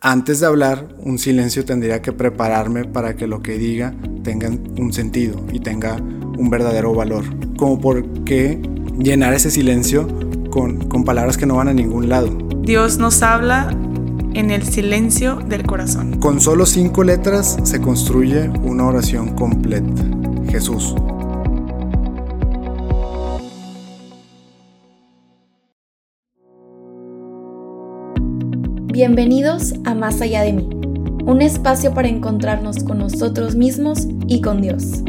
antes de hablar, un silencio tendría que prepararme para que lo que diga tenga un sentido y tenga un verdadero valor. Como por qué llenar ese silencio con, con palabras que no van a ningún lado. Dios nos habla en el silencio del corazón. Con solo cinco letras se construye una oración completa. Jesús. Bienvenidos a Más allá de mí, un espacio para encontrarnos con nosotros mismos y con Dios.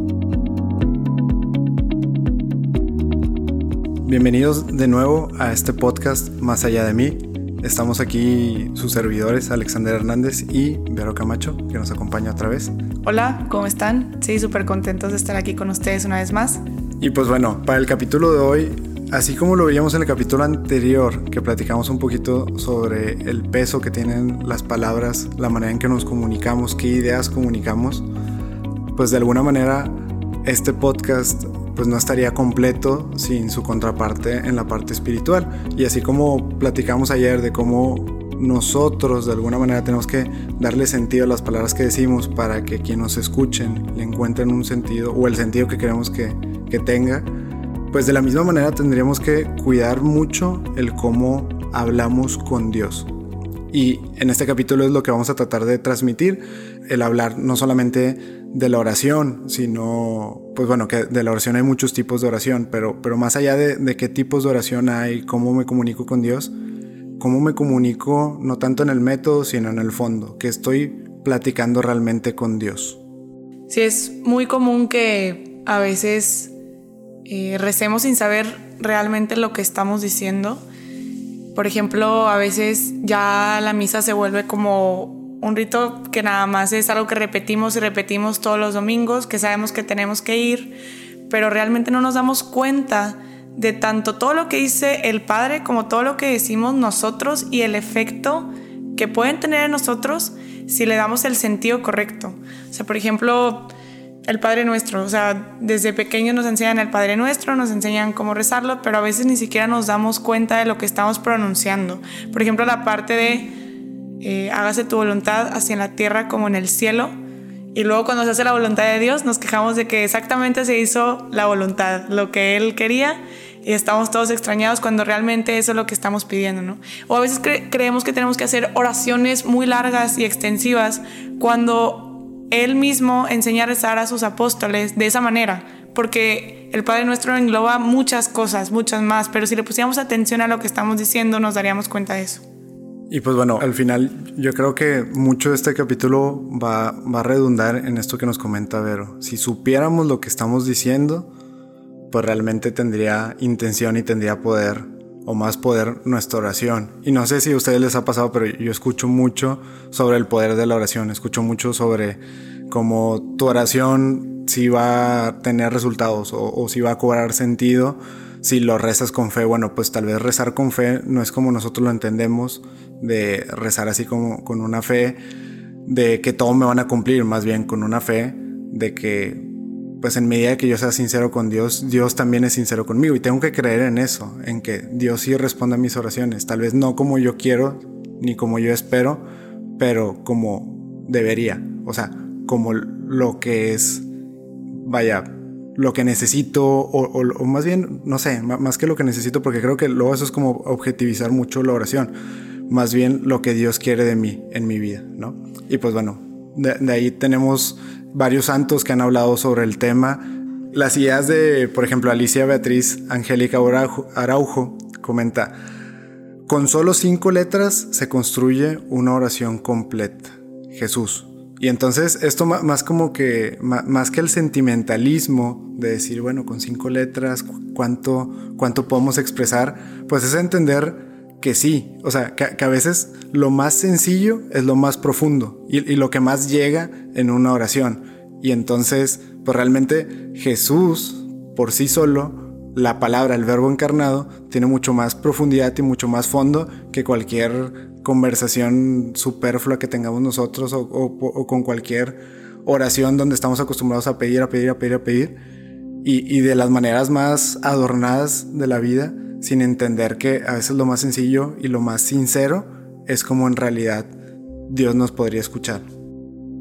Bienvenidos de nuevo a este podcast Más allá de mí. Estamos aquí sus servidores Alexander Hernández y Vero Camacho, que nos acompaña otra vez. Hola, ¿cómo están? Sí, súper contentos de estar aquí con ustedes una vez más. Y pues bueno, para el capítulo de hoy Así como lo veíamos en el capítulo anterior, que platicamos un poquito sobre el peso que tienen las palabras, la manera en que nos comunicamos, qué ideas comunicamos, pues de alguna manera este podcast pues no estaría completo sin su contraparte en la parte espiritual. Y así como platicamos ayer de cómo nosotros de alguna manera tenemos que darle sentido a las palabras que decimos para que quien nos escuchen le encuentren un sentido o el sentido que queremos que, que tenga, pues de la misma manera tendríamos que cuidar mucho el cómo hablamos con Dios. Y en este capítulo es lo que vamos a tratar de transmitir, el hablar no solamente de la oración, sino, pues bueno, que de la oración hay muchos tipos de oración, pero, pero más allá de, de qué tipos de oración hay, cómo me comunico con Dios, cómo me comunico no tanto en el método, sino en el fondo, que estoy platicando realmente con Dios. Sí, es muy común que a veces eh, recemos sin saber realmente lo que estamos diciendo. Por ejemplo, a veces ya la misa se vuelve como un rito que nada más es algo que repetimos y repetimos todos los domingos, que sabemos que tenemos que ir, pero realmente no nos damos cuenta de tanto todo lo que dice el Padre como todo lo que decimos nosotros y el efecto que pueden tener en nosotros si le damos el sentido correcto. O sea, por ejemplo, el Padre Nuestro. O sea, desde pequeños nos enseñan el Padre Nuestro, nos enseñan cómo rezarlo, pero a veces ni siquiera nos damos cuenta de lo que estamos pronunciando. Por ejemplo, la parte de eh, hágase tu voluntad así en la tierra como en el cielo. Y luego cuando se hace la voluntad de Dios, nos quejamos de que exactamente se hizo la voluntad, lo que Él quería, y estamos todos extrañados cuando realmente eso es lo que estamos pidiendo, ¿no? O a veces creemos que tenemos que hacer oraciones muy largas y extensivas cuando él mismo enseña a rezar a sus apóstoles de esa manera, porque el Padre Nuestro engloba muchas cosas, muchas más, pero si le pusiéramos atención a lo que estamos diciendo, nos daríamos cuenta de eso. Y pues bueno, al final yo creo que mucho de este capítulo va, va a redundar en esto que nos comenta Vero. Si supiéramos lo que estamos diciendo, pues realmente tendría intención y tendría poder o más poder nuestra oración. Y no sé si a ustedes les ha pasado, pero yo escucho mucho sobre el poder de la oración, escucho mucho sobre cómo tu oración si va a tener resultados o, si va a cobrar sentido si lo rezas con fe. Bueno, pues tal vez rezar con fe no es como nosotros lo entendemos, de rezar así como con una fe de que todo me van a cumplir, más bien con una fe de que pues en medida que yo sea sincero con Dios, Dios también es sincero conmigo y tengo que creer en eso, en que Dios sí responde a mis oraciones, tal vez no como yo quiero ni como yo espero, pero como debería, o sea, como lo que es, vaya, lo que necesito o, más bien, no sé, más que lo que necesito, porque creo que luego eso es como objetivizar mucho la oración, más bien lo que Dios quiere de mí en mi vida, ¿no? Y pues bueno, de ahí tenemos varios santos que han hablado sobre el tema. Las ideas de, por ejemplo, Alicia Beatriz Angélica Araujo comenta, con solo cinco letras se construye una oración completa. Jesús. Y entonces esto más como que, más que el sentimentalismo de decir, bueno, con cinco letras, ¿cuánto, cuánto podemos expresar? Pues es entender que sí, o sea, que, a veces lo más sencillo es lo más profundo y, lo que más llega en una oración. Y entonces, pues realmente Jesús por sí solo, la palabra, el verbo encarnado, tiene mucho más profundidad y mucho más fondo que cualquier conversación superflua que tengamos nosotros o, con cualquier oración donde estamos acostumbrados a pedir, a pedir, a pedir, a pedir. Y, y de las maneras más adornadas de la vida sin entender que a veces lo más sencillo y lo más sincero es como en realidad Dios nos podría escuchar.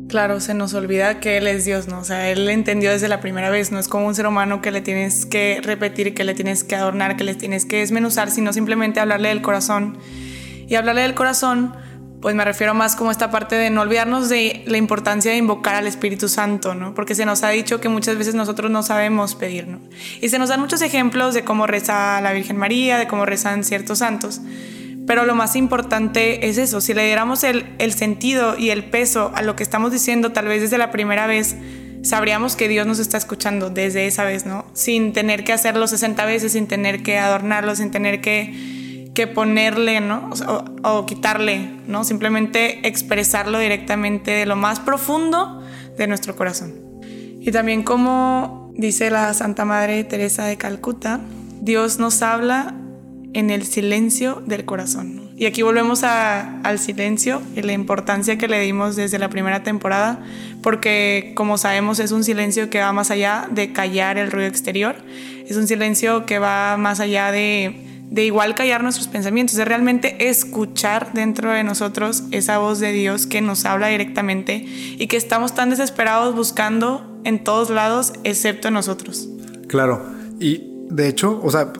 Claro, se nos olvida que Él es Dios, ¿no? O sea, Él entendió desde la primera vez, no es como un ser humano que le tienes que repetir, que le tienes que adornar, que le tienes que desmenuzar, sino simplemente hablarle del corazón. Y hablarle del corazón, pues me refiero más como esta parte de no olvidarnos de la importancia de invocar al Espíritu Santo, ¿no? Porque se nos ha dicho que muchas veces nosotros no sabemos pedir, ¿no? Y se nos dan muchos ejemplos de cómo reza la Virgen María, de cómo rezan ciertos santos. Pero lo más importante es eso, si le diéramos el, el sentido y el peso a lo que estamos diciendo, tal vez desde la primera vez, sabríamos que Dios nos está escuchando desde esa vez, ¿no? Sin tener que hacerlo 60 veces, sin tener que adornarlo, sin tener que, que ponerle, ¿no? O, quitarle, ¿no? Simplemente expresarlo directamente de lo más profundo de nuestro corazón. Y también como dice la Santa Madre Teresa de Calcuta, Dios nos habla en el silencio del corazón. Y aquí volvemos al silencio y la importancia que le dimos desde la primera temporada, porque como sabemos es un silencio que va más allá de callar el ruido exterior, es un silencio que va más allá de, de igual callar nuestros pensamientos, de realmente escuchar dentro de nosotros esa voz de Dios que nos habla directamente y que estamos tan desesperados buscando en todos lados excepto en nosotros. Claro, y de hecho, o sea,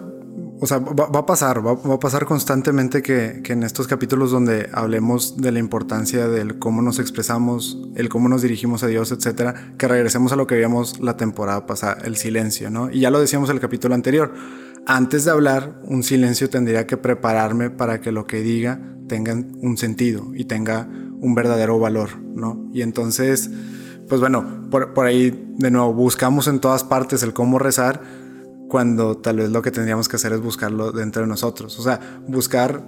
o sea, va, a pasar, va, va, a pasar constantemente que, que, en estos capítulos donde hablemos de la importancia del cómo nos expresamos, el cómo nos dirigimos a Dios, etcétera, que regresemos a lo que vimos la temporada pasada, el silencio, ¿no? Y ya lo decíamos en el capítulo anterior. Antes de hablar, un silencio tendría que prepararme para que lo que diga tenga un sentido y tenga un verdadero valor, ¿no? Y entonces, pues bueno, por, por ahí de nuevo buscamos en todas partes el cómo rezar cuando tal vez lo que tendríamos que hacer es buscarlo dentro de nosotros. O sea, buscar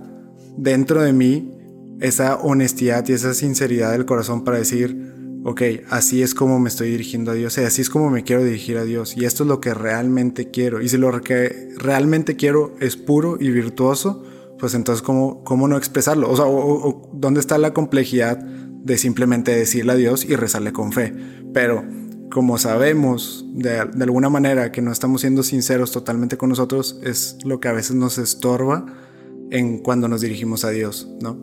dentro de mí esa honestidad y esa sinceridad del corazón para decir, ok, así es como me estoy dirigiendo a Dios, y así es como me quiero dirigir a Dios, y esto es lo que realmente quiero. Y si lo que realmente quiero es puro y virtuoso, pues entonces, ¿cómo, cómo no expresarlo? O sea, o, ¿dónde está la complejidad de simplemente decirle a Dios y rezarle con fe? Pero como sabemos de, alguna manera que no estamos siendo sinceros totalmente con nosotros, es lo que a veces nos estorba en cuando nos dirigimos a Dios, ¿no?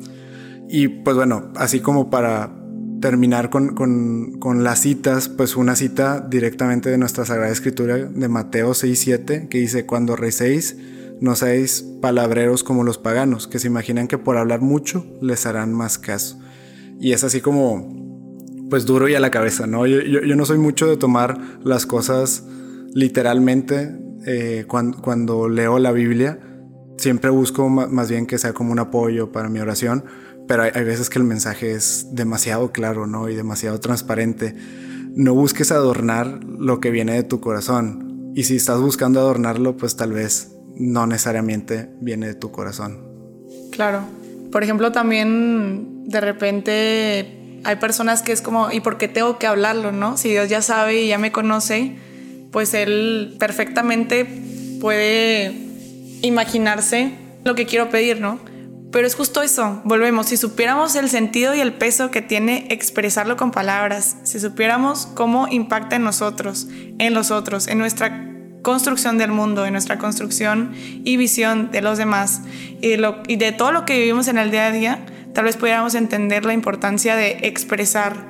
Y pues bueno, así como para terminar con, con, con las citas, pues una cita directamente de nuestra Sagrada Escritura de Mateo 6.7, que dice, cuando recéis, no seáis palabreros como los paganos, que se imaginan que por hablar mucho les harán más caso. Y es así como pues duro y a la cabeza, ¿no? Yo, yo, no soy mucho de tomar las cosas literalmente eh, cuando, cuando, leo la Biblia. Siempre busco más bien que sea como un apoyo para mi oración, pero hay, veces que el mensaje es demasiado claro, ¿no? Y demasiado transparente. No busques adornar lo que viene de tu corazón. Y si estás buscando adornarlo, pues tal vez no necesariamente viene de tu corazón. Claro. Por ejemplo, también de repente hay personas que es como, ¿y por qué tengo que hablarlo, no? Si Dios ya sabe y ya me conoce, pues Él perfectamente puede imaginarse lo que quiero pedir, ¿no? Pero es justo eso, volvemos, si supiéramos el sentido y el peso que tiene expresarlo con palabras, si supiéramos cómo impacta en nosotros, en los otros, en nuestra construcción del mundo, en nuestra construcción y visión de los demás y de, todo lo que vivimos en el día a día, tal vez pudiéramos entender la importancia de expresar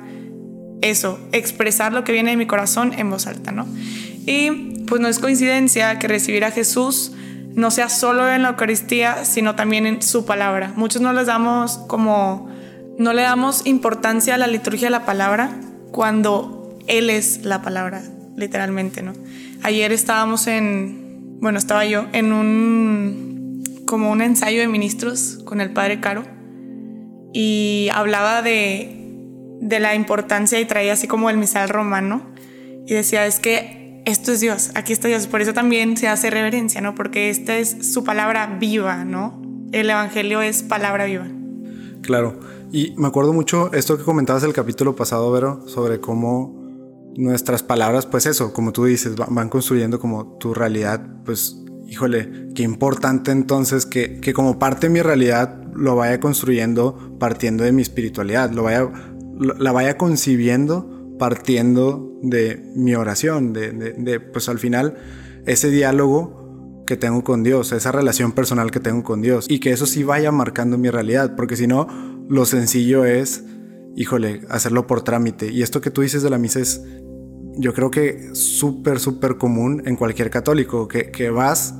eso, expresar lo que viene de mi corazón en voz alta, ¿no? Y pues no es coincidencia que recibir a Jesús no sea solo en la Eucaristía, sino también en su palabra. Muchos no les damos como, no le damos importancia a la liturgia de la palabra cuando Él es la palabra, literalmente, ¿no? Ayer estábamos en, bueno, estaba yo en un, como un ensayo de ministros con el Padre Caro y hablaba de, de la importancia y traía así como el misal romano y decía, es que esto es Dios, aquí está Dios, por eso también se hace reverencia, ¿no? Porque esta es su palabra viva, ¿no? El Evangelio es palabra viva. Claro, y me acuerdo mucho esto que comentabas el capítulo pasado, Vero, sobre cómo nuestras palabras, pues eso, como tú dices, van construyendo como tu realidad, pues híjole, qué importante entonces que, que, como parte de mi realidad lo vaya construyendo partiendo de mi espiritualidad, lo vaya, la vaya concibiendo partiendo de mi oración, de, de, pues al final ese diálogo que tengo con Dios, esa relación personal que tengo con Dios y que eso sí vaya marcando mi realidad, porque si no, lo sencillo es híjole, hacerlo por trámite. Y esto que tú dices de la misa es, yo creo que súper, súper común en cualquier católico, que, que vas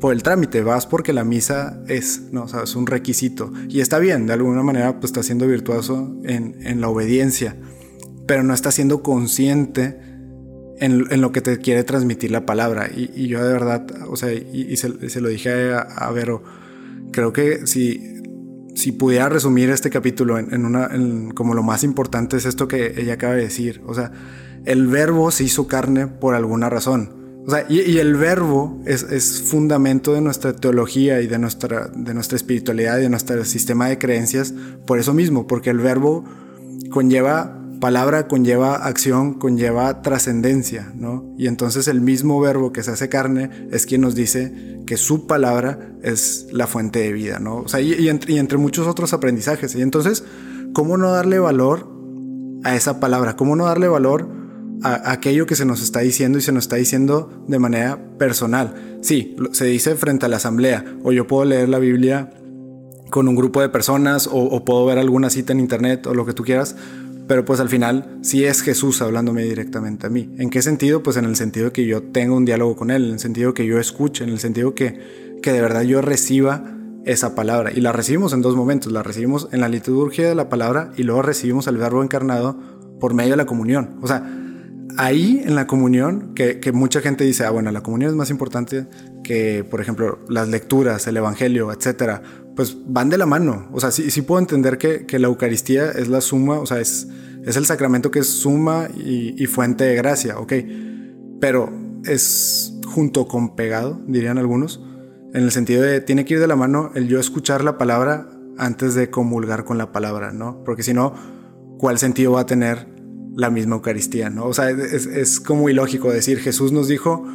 por el trámite, vas porque la misa es, ¿no? O sea, es un requisito. Y está bien, de alguna manera, pues está siendo virtuoso en, en la obediencia, pero no está siendo consciente en, en, lo que te quiere transmitir la palabra. Y, y yo de verdad, o sea, y, se, se, lo dije a, a, Vero, creo que si, si pudiera resumir este capítulo en, en una, como lo más importante es esto que ella acaba de decir, o sea, el verbo se hizo carne por alguna razón o sea, y, y el verbo es, es, fundamento de nuestra teología y de nuestra, de nuestra espiritualidad y de nuestro sistema de creencias por eso mismo, porque el verbo conlleva palabra, conlleva acción, conlleva trascendencia, ¿no? Y entonces el mismo verbo que se hace carne es quien nos dice que su palabra es la fuente de vida, ¿no? O sea, y, entre, muchos otros aprendizajes. Y entonces, ¿cómo no darle valor a esa palabra? ¿Cómo no darle valor a aquello que se nos está diciendo y se nos está diciendo de manera personal. Sí, se dice frente a la asamblea, o yo puedo leer la Biblia con un grupo de personas, o puedo ver alguna cita en internet, o lo que tú quieras, pero pues al final sí es Jesús hablándome directamente a mí. ¿En qué sentido? Pues en el sentido que yo tenga un diálogo con Él, en el sentido que yo escuche, en el sentido que, que de verdad yo reciba esa palabra. Y la recibimos en dos momentos, la recibimos en la liturgia de la palabra y luego recibimos el verbo encarnado por medio de la comunión. O sea, ahí en la comunión, que, que, mucha gente dice, ah, bueno, la comunión es más importante que, por ejemplo, las lecturas, el evangelio, etcétera, pues van de la mano. O sea, sí, sí puedo entender que, que, la Eucaristía es la suma, o sea, es, es el sacramento que es suma y, fuente de gracia, ok. Pero es junto con pegado, dirían algunos, en el sentido de tiene que ir de la mano el yo escuchar la palabra antes de comulgar con la palabra, ¿no? Porque si no, ¿cuál sentido va a tener la misma Eucaristía, ¿no? O sea, es, es, como ilógico decir, Jesús nos dijo,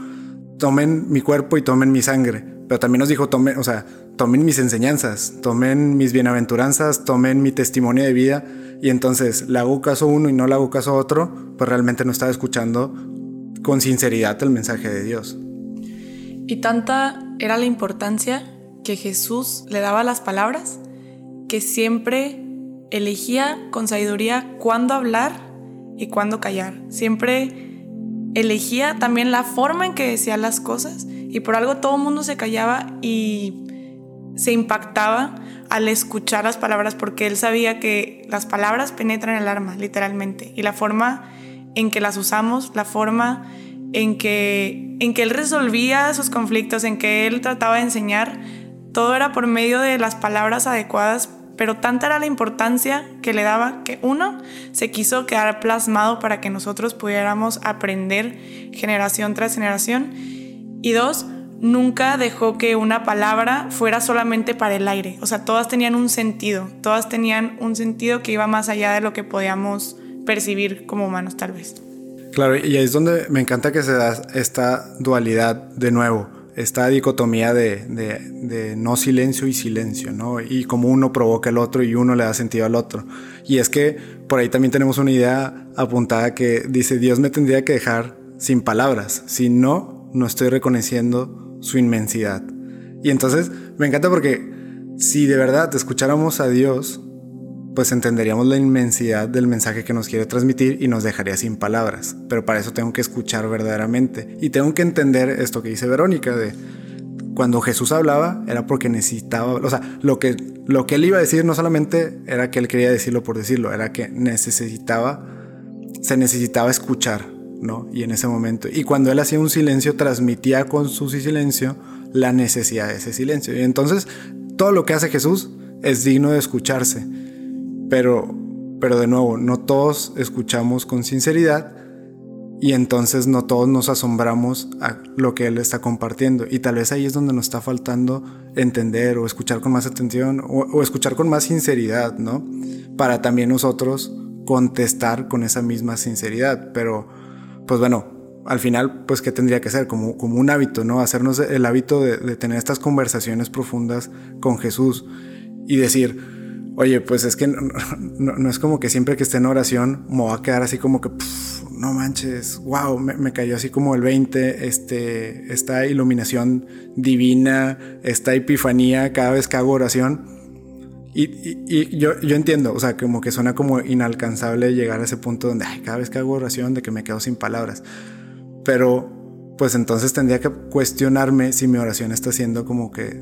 tomen mi cuerpo y tomen mi sangre, pero también nos dijo, tomen, o sea, tomen mis enseñanzas, tomen mis bienaventuranzas, tomen mi testimonio de vida, y entonces le hago caso uno y no le hago caso otro, pues realmente no estaba escuchando con sinceridad el mensaje de Dios. Y tanta era la importancia que Jesús le daba a las palabras, que siempre elegía con sabiduría cuándo hablar y cuándo callar. Siempre elegía también la forma en que decía las cosas y por algo todo el mundo se callaba y se impactaba al escuchar las palabras porque él sabía que las palabras penetran el alma, literalmente, y la forma en que las usamos, la forma en que, en que él resolvía sus conflictos, en que él trataba de enseñar, todo era por medio de las palabras adecuadas pero tanta era la importancia que le daba que uno se quiso quedar plasmado para que nosotros pudiéramos aprender generación tras generación y dos, nunca dejó que una palabra fuera solamente para el aire, o sea, todas tenían un sentido, todas tenían un sentido que iba más allá de lo que podíamos percibir como humanos tal vez. Claro, y ahí es donde me encanta que se da esta dualidad de nuevo esta dicotomía de, de, no silencio y silencio, ¿no? Y como uno provoca el otro y uno le da sentido al otro. Y es que por ahí también tenemos una idea apuntada que dice, Dios me tendría que dejar sin palabras, si no, no estoy reconociendo su inmensidad. Y entonces me encanta porque si de verdad escucháramos a Dios, pues entenderíamos la inmensidad del mensaje que nos quiere transmitir y nos dejaría sin palabras. Pero para eso tengo que escuchar verdaderamente. Y tengo que entender esto que dice Verónica de cuando Jesús hablaba era porque necesitaba, o sea, lo que, lo que él iba a decir no solamente era que él quería decirlo por decirlo, era que necesitaba, se necesitaba escuchar, ¿no? Y en ese momento, y cuando él hacía un silencio, transmitía con su silencio la necesidad de ese silencio. Y entonces, todo lo que hace Jesús es digno de escucharse. Pero, pero de nuevo, no todos escuchamos con sinceridad y entonces no todos nos asombramos a lo que él está compartiendo. Y tal vez ahí es donde nos está faltando entender o escuchar con más atención o, o escuchar con más sinceridad, ¿no? Para también nosotros contestar con esa misma sinceridad. Pero, pues bueno, al final, pues, ¿qué tendría que ser? Como, como un hábito, ¿no? Hacernos el hábito de, tener estas conversaciones profundas con Jesús y decir, Oye, pues es que no, es como que siempre que esté en oración me va a quedar así como que, no manches, wow, me, me, cayó así como el 20, este, esta iluminación divina, esta epifanía cada vez que hago oración. Y, yo, yo, entiendo, o sea, como que suena como inalcanzable llegar a ese punto donde ay, cada vez que hago oración de que me quedo sin palabras. Pero pues entonces tendría que cuestionarme si mi oración está siendo como que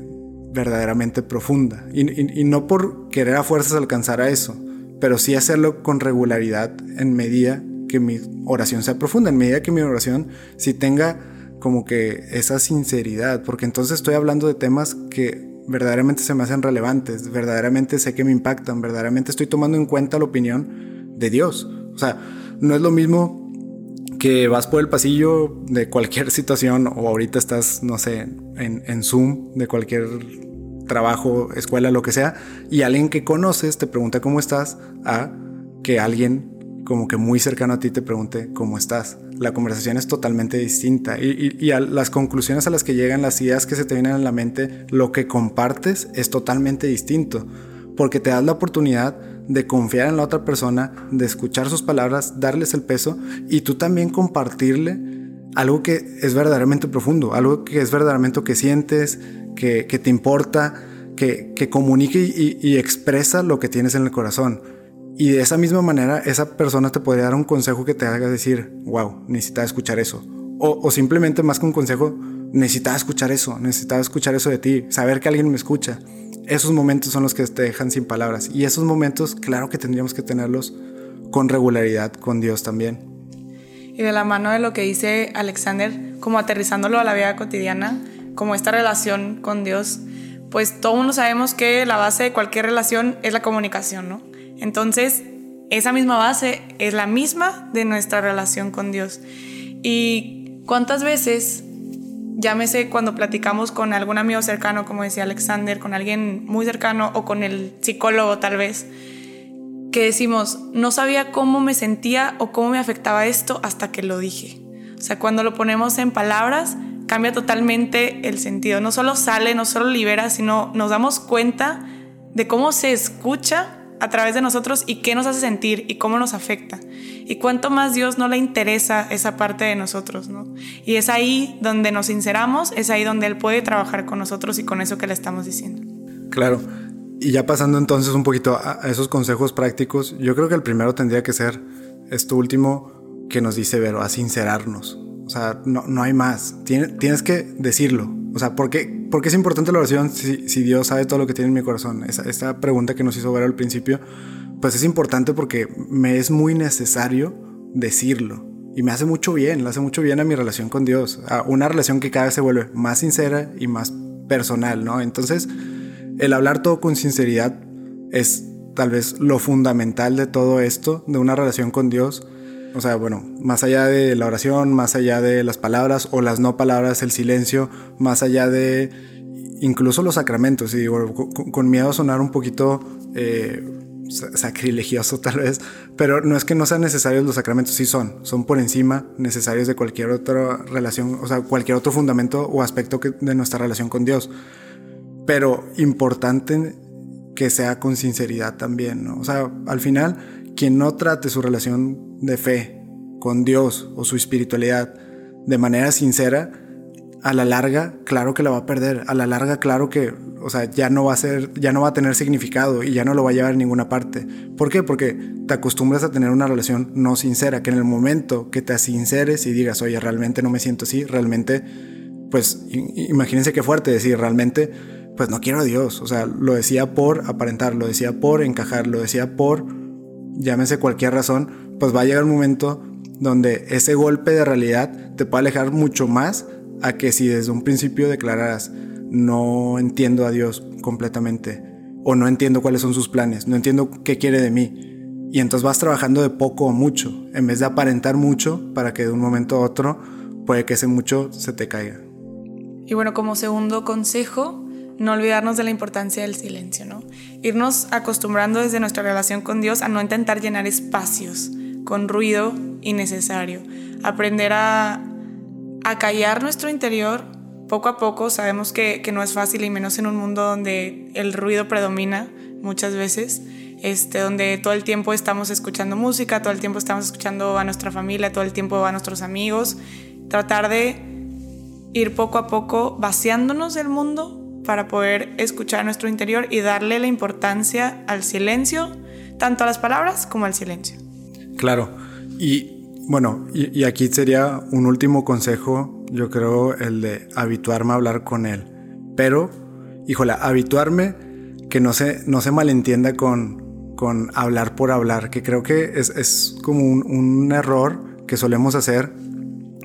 verdaderamente profunda. Y, y no por querer a fuerzas alcanzar a eso, pero sí hacerlo con regularidad en medida que mi oración sea profunda, en medida que mi oración sí tenga como que esa sinceridad, porque entonces estoy hablando de temas que verdaderamente se me hacen relevantes, verdaderamente sé que me impactan, verdaderamente estoy tomando en cuenta la opinión de Dios. O sea, no es lo mismo que vas por el pasillo de cualquier situación o ahorita estás, no sé, en, en Zoom de cualquier trabajo, escuela, lo que sea, y alguien que conoces te pregunta cómo estás, a que alguien como que muy cercano a ti te pregunte cómo estás. La conversación es totalmente distinta y, a las conclusiones a las que llegan, las ideas que se te vienen a la mente, lo que compartes es totalmente distinto, porque te das la oportunidad de confiar en la otra persona, de escuchar sus palabras, darles el peso y tú también compartirle algo que es verdaderamente profundo, algo que es verdaderamente que sientes, que, te importa, que, que comunique y, y expresa lo que tienes en el corazón. Y de esa misma manera, esa persona te podría dar un consejo que te haga decir, wow, necesitaba escuchar eso. O, simplemente más que un consejo, necesitaba escuchar eso, necesitaba escuchar eso de ti, saber que alguien me escucha. Esos momentos son los que te dejan sin palabras. Y esos momentos, claro que tendríamos que tenerlos con regularidad con Dios también. Y de la mano de lo que dice Alexander, como aterrizándolo a la vida cotidiana, como esta relación con Dios, pues todo mundo sabemos que la base de cualquier relación es la comunicación, ¿no? Entonces, esa misma base es la misma de nuestra relación con Dios. Y cuántas veces, llámese cuando platicamos con algún amigo cercano, como decía Alexander, con alguien muy cercano o con el psicólogo tal vez, que decimos, no sabía cómo me sentía o cómo me afectaba esto hasta que lo dije. O sea, cuando lo ponemos en palabras, cambia totalmente el sentido. No solo sale, no solo libera, sino nos damos cuenta de cómo se escucha a través de nosotros y qué nos hace sentir y cómo nos afecta. Y cuánto más Dios no le interesa esa parte de nosotros, ¿no? Y es ahí donde nos sinceramos, es ahí donde Él puede trabajar con nosotros y con eso que le estamos diciendo. Claro. Y ya pasando entonces un poquito a esos consejos prácticos, yo creo que el primero tendría que ser esto último que nos dice Vero, a sincerarnos. O sea, no, no hay más. tienes que decirlo. O sea, ¿por qué, es importante la oración si, Dios sabe todo lo que tiene en mi corazón? esta pregunta que nos hizo ver al principio, pues es importante porque me es muy necesario decirlo. Y me hace mucho bien, le hace mucho bien a mi relación con Dios. A una relación que cada vez se vuelve más sincera y más personal, ¿no? Entonces, el hablar todo con sinceridad es tal vez lo fundamental de todo esto, de una relación con Dios o sea, bueno, más allá de la oración, más allá de las palabras o las no palabras, el silencio, más allá de incluso los sacramentos. Y digo, con, miedo a sonar un poquito eh, sacrilegioso tal vez, pero no es que no sean necesarios los sacramentos, sí son, son por encima necesarios de cualquier otra relación, o sea, cualquier otro fundamento o aspecto de nuestra relación con Dios. Pero importante que sea con sinceridad también, ¿no? O sea, al final, quien no trate su relación de fe con Dios o su espiritualidad de manera sincera, a la larga, claro que la va a perder. A la larga, claro que, o sea, ya no va a ser, ya no va a tener significado y ya no lo va a llevar a ninguna parte. ¿Por qué? Porque te acostumbras a tener una relación no sincera, que en el momento que te sinceres y digas, oye, realmente no me siento así, realmente, pues, imagínense qué fuerte decir, realmente, pues no quiero a Dios. O sea, lo decía por aparentar, lo decía por encajar, lo decía por, llámese cualquier razón, pues va a llegar un momento donde ese golpe de realidad te puede alejar mucho más a que si desde un principio declararas no entiendo a Dios completamente o no entiendo cuáles son sus planes, no entiendo qué quiere de mí. Y entonces vas trabajando de poco o mucho, en vez de aparentar mucho para que de un momento a otro puede que ese mucho se te caiga. Y bueno, como segundo consejo, no olvidarnos de la importancia del silencio, ¿no? Irnos acostumbrando desde nuestra relación con Dios a no intentar llenar espacios, con ruido innecesario. Aprender a, a callar nuestro interior poco a poco. Sabemos que, que, no es fácil y menos en un mundo donde el ruido predomina muchas veces. Este, donde todo el tiempo estamos escuchando música, todo el tiempo estamos escuchando a nuestra familia, todo el tiempo a nuestros amigos. Tratar de ir poco a poco vaciándonos del mundo para poder escuchar nuestro interior y darle la importancia al silencio, tanto a las palabras como al silencio. Claro, y bueno, y, aquí sería un último consejo, yo creo, el de habituarme a hablar con él. Pero, híjole, habituarme que no se, no se malentienda con, con hablar por hablar, que creo que es, es como un, un error que solemos hacer,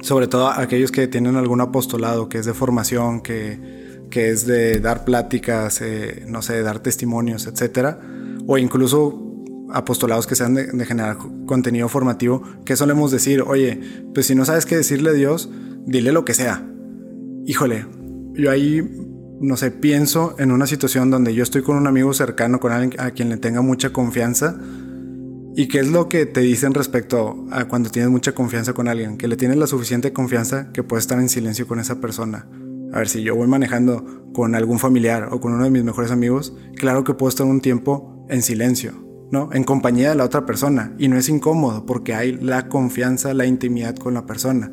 sobre todo aquellos que tienen algún apostolado, que es de formación, que, que es de dar pláticas, eh, no sé, dar testimonios, etcétera, o incluso apostolados que sean de, generar contenido formativo, que solemos decir, oye, pues si no sabes qué decirle a Dios, dile lo que sea. Híjole, yo ahí, no sé, pienso en una situación donde yo estoy con un amigo cercano, con alguien a quien le tenga mucha confianza, ¿Y qué es lo que te dicen respecto a cuando tienes mucha confianza con alguien? Que le tienes la suficiente confianza que puedes estar en silencio con esa persona. A ver, si yo voy manejando con algún familiar o con uno de mis mejores amigos, claro que puedo estar un tiempo en silencio, ¿no? En compañía de la otra persona. Y no es incómodo porque hay la confianza, la intimidad con la persona.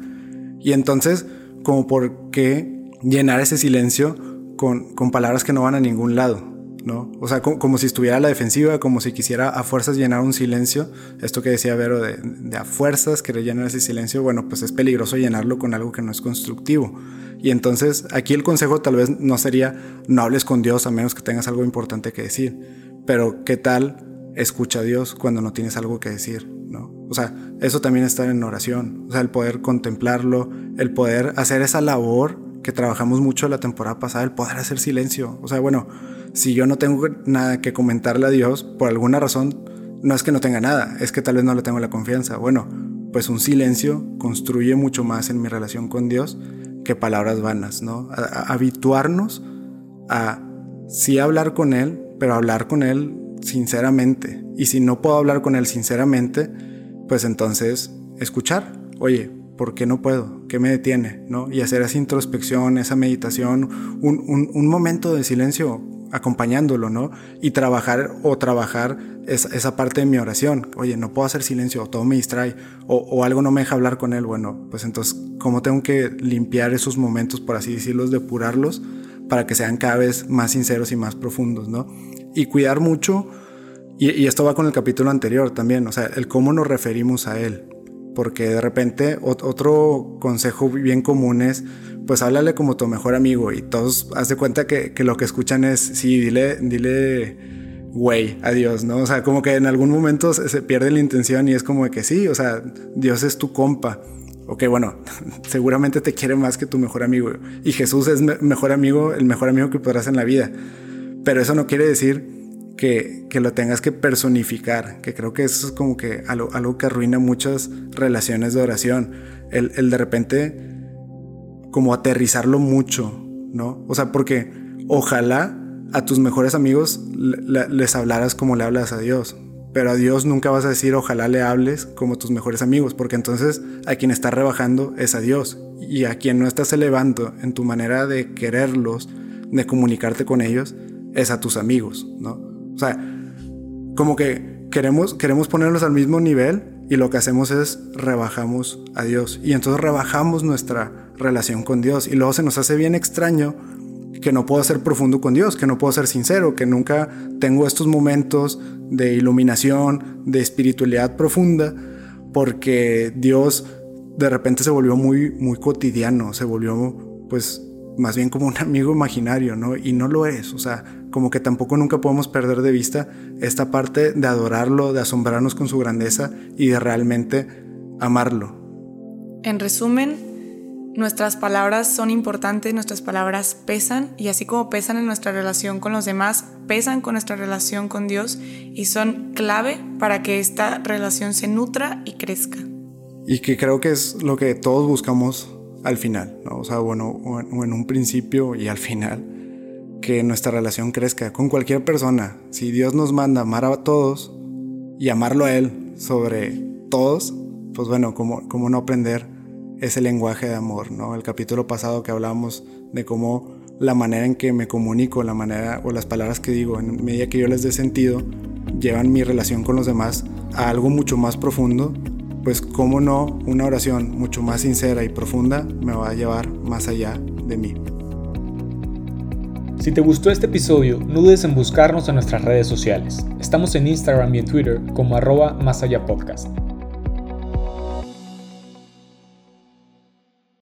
Y entonces, como por qué llenar ese silencio con, con palabras que no van a ningún lado? ¿no? O sea, como, si estuviera a la defensiva, como si quisiera a fuerzas llenar un silencio. Esto que decía Vero de, a fuerzas querer llenar ese silencio, bueno, pues es peligroso llenarlo con algo que no es constructivo. Y entonces aquí el consejo tal vez no sería no hables con Dios a menos que tengas algo importante que decir. Pero ¿qué tal escucha a Dios cuando no tienes algo que decir? ¿no? O sea, eso también está en oración. O sea, el poder contemplarlo, el poder hacer esa labor que trabajamos mucho la temporada pasada, el poder hacer silencio. O sea, bueno, si yo no tengo nada que comentarle a Dios, por alguna razón, no es que no tenga nada, es que tal vez no le tengo la confianza. Bueno, pues un silencio construye mucho más en mi relación con Dios que palabras vanas, ¿no? habituarnos a sí hablar con Él, pero hablar con Él sinceramente. Y si no puedo hablar con Él sinceramente, pues entonces escuchar. Oye, ¿por qué no puedo? ¿Qué me detiene? ¿No? Y hacer esa introspección, esa meditación, un, un momento de silencio acompañándolo, ¿no? Y trabajar o trabajar esa, parte de mi oración. Oye, no puedo hacer silencio, todo me distrae, o, algo no me deja hablar con él. Bueno, pues entonces, ¿cómo tengo que limpiar esos momentos, por así decirlos, depurarlos, para que sean cada vez más sinceros y más profundos, ¿no? Y cuidar mucho, y, y esto va con el capítulo anterior también, o sea, el cómo nos referimos a él. Porque de repente otro consejo bien común es, pues háblale como tu mejor amigo y todos haz de cuenta que, que lo que escuchan es, sí, dile, dile, güey, adiós, ¿no? O sea, como que en algún momento se, pierde la intención y es como de que sí, o sea, Dios es tu compa. Ok, bueno, seguramente te quiere más que tu mejor amigo. Y Jesús es mejor amigo, el mejor amigo que podrás en la vida. Pero eso no quiere decir que, que, lo tengas que personificar, que creo que eso es como que algo, algo que arruina muchas relaciones de oración. El, el de repente como aterrizarlo mucho, ¿no? O sea, porque ojalá a tus mejores amigos les hablaras como le hablas a Dios. Pero a Dios nunca vas a decir ojalá le hables como tus mejores amigos, porque entonces a quien estás rebajando es a Dios. Y a quien no estás elevando en tu manera de quererlos, de comunicarte con ellos, es a tus amigos, ¿no? O sea, como que queremos, queremos ponerlos al mismo nivel y lo que hacemos es rebajamos a Dios. Y entonces rebajamos nuestra relación con Dios. Y luego se nos hace bien extraño que no puedo ser profundo con Dios, que no puedo ser sincero, que nunca tengo estos momentos de iluminación, de espiritualidad profunda, porque Dios de repente se volvió muy, muy cotidiano, se volvió pues más bien como un amigo imaginario, ¿no? Y no lo es, o sea, como que tampoco nunca podemos perder de vista esta parte de adorarlo, de asombrarnos con su grandeza y de realmente amarlo. En resumen, Nuestras palabras son importantes, nuestras palabras pesan y así como pesan en nuestra relación con los demás, pesan con nuestra relación con Dios y son clave para que esta relación se nutra y crezca. Y que creo que es lo que todos buscamos al final, ¿no? o sea, bueno, o en un principio y al final, que nuestra relación crezca con cualquier persona. Si Dios nos manda amar a todos y amarlo a Él sobre todos, pues bueno, como, como no aprender ese lenguaje de amor, ¿no? El capítulo pasado que hablábamos de cómo la manera en que me comunico, la manera o las palabras que digo, en medida que yo les dé sentido, llevan mi relación con los demás a algo mucho más profundo, pues cómo no una oración mucho más sincera y profunda me va a llevar más allá de mí. Si te gustó este episodio, no dudes en buscarnos en nuestras redes sociales. Estamos en Instagram y en Twitter como arroba más allá podcast.